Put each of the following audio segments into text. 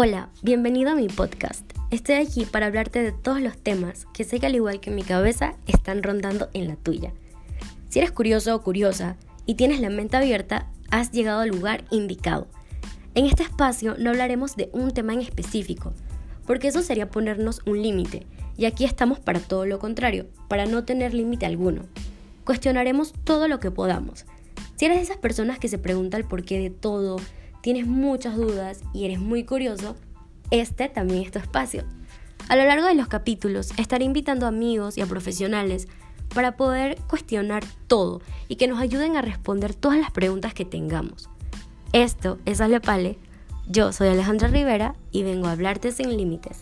Hola, bienvenido a mi podcast. Estoy aquí para hablarte de todos los temas que sé que al igual que en mi cabeza están rondando en la tuya. Si eres curioso o curiosa y tienes la mente abierta, has llegado al lugar indicado. En este espacio no hablaremos de un tema en específico, porque eso sería ponernos un límite, y aquí estamos para todo lo contrario, para no tener límite alguno. Cuestionaremos todo lo que podamos. Si eres de esas personas que se pregunta el porqué de todo, tienes muchas dudas y eres muy curioso, este también es tu espacio. A lo largo de los capítulos estaré invitando a amigos y a profesionales para poder cuestionar todo y que nos ayuden a responder todas las preguntas que tengamos. Esto es Alepale, yo soy Alejandra Rivera y vengo a hablarte sin límites.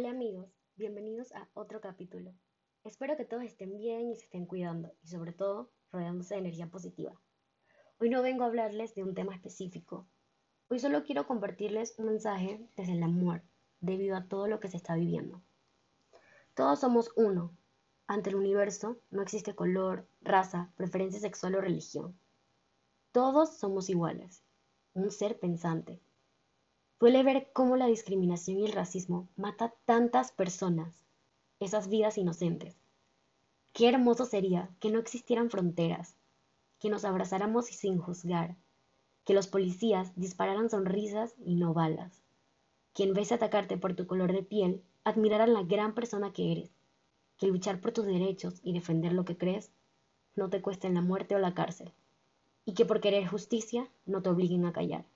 Hola amigos, bienvenidos a otro capítulo. Espero que todos estén bien y se estén cuidando y sobre todo rodeándose de energía positiva. Hoy no vengo a hablarles de un tema específico. Hoy solo quiero compartirles un mensaje desde el amor, debido a todo lo que se está viviendo. Todos somos uno. Ante el universo no existe color, raza, preferencia sexual o religión. Todos somos iguales. Un ser pensante, Duele ver cómo la discriminación y el racismo mata tantas personas, esas vidas inocentes. Qué hermoso sería que no existieran fronteras, que nos abrazáramos sin juzgar, que los policías dispararan sonrisas y no balas, que en vez de atacarte por tu color de piel, admiraran la gran persona que eres, que luchar por tus derechos y defender lo que crees no te cueste la muerte o la cárcel, y que por querer justicia no te obliguen a callar.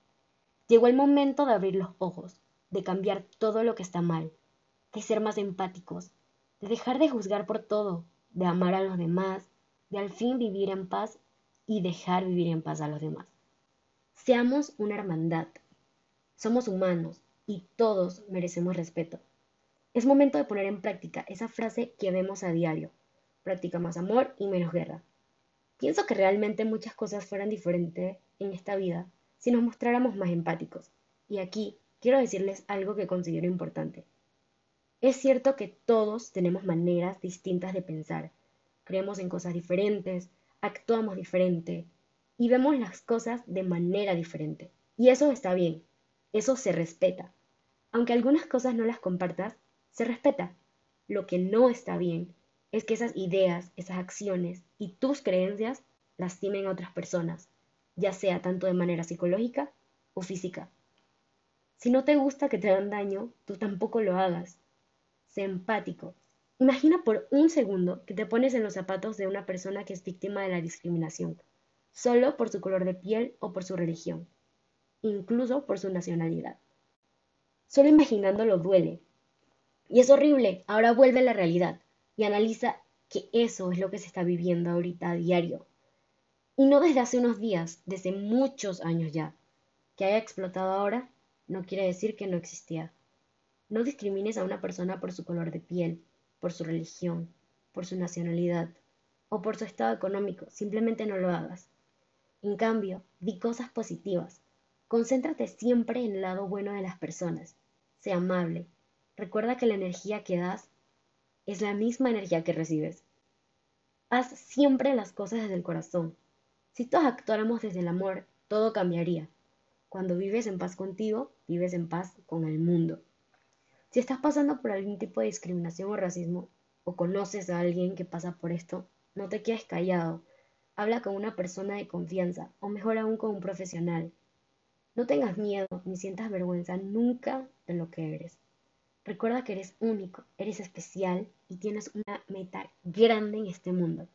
Llegó el momento de abrir los ojos, de cambiar todo lo que está mal, de ser más empáticos, de dejar de juzgar por todo, de amar a los demás, de al fin vivir en paz y dejar vivir en paz a los demás. Seamos una hermandad. Somos humanos y todos merecemos respeto. Es momento de poner en práctica esa frase que vemos a diario. Practica más amor y menos guerra. Pienso que realmente muchas cosas fueran diferentes en esta vida si nos mostráramos más empáticos. Y aquí quiero decirles algo que considero importante. Es cierto que todos tenemos maneras distintas de pensar, creemos en cosas diferentes, actuamos diferente y vemos las cosas de manera diferente. Y eso está bien, eso se respeta. Aunque algunas cosas no las compartas, se respeta. Lo que no está bien es que esas ideas, esas acciones y tus creencias lastimen a otras personas ya sea tanto de manera psicológica o física. Si no te gusta que te hagan daño, tú tampoco lo hagas. Sé empático. Imagina por un segundo que te pones en los zapatos de una persona que es víctima de la discriminación, solo por su color de piel o por su religión, incluso por su nacionalidad. Solo imaginándolo duele. Y es horrible. Ahora vuelve a la realidad y analiza que eso es lo que se está viviendo ahorita a diario y no desde hace unos días, desde muchos años ya. Que haya explotado ahora no quiere decir que no existía. No discrimines a una persona por su color de piel, por su religión, por su nacionalidad o por su estado económico. Simplemente no lo hagas. En cambio, di cosas positivas. Concéntrate siempre en el lado bueno de las personas. Sé amable. Recuerda que la energía que das es la misma energía que recibes. Haz siempre las cosas desde el corazón si todos actuáramos desde el amor, todo cambiaría. Cuando vives en paz contigo, vives en paz con el mundo. Si estás pasando por algún tipo de discriminación o racismo, o conoces a alguien que pasa por esto, no te quedes callado. Habla con una persona de confianza, o mejor aún con un profesional. No tengas miedo ni sientas vergüenza nunca de lo que eres. Recuerda que eres único, eres especial y tienes una meta grande en este mundo.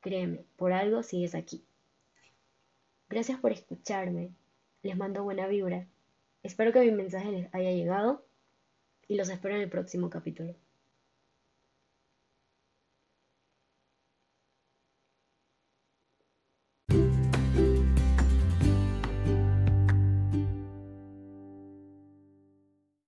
Créeme, por algo sigues aquí. Gracias por escucharme. Les mando buena vibra. Espero que mi mensaje les haya llegado y los espero en el próximo capítulo.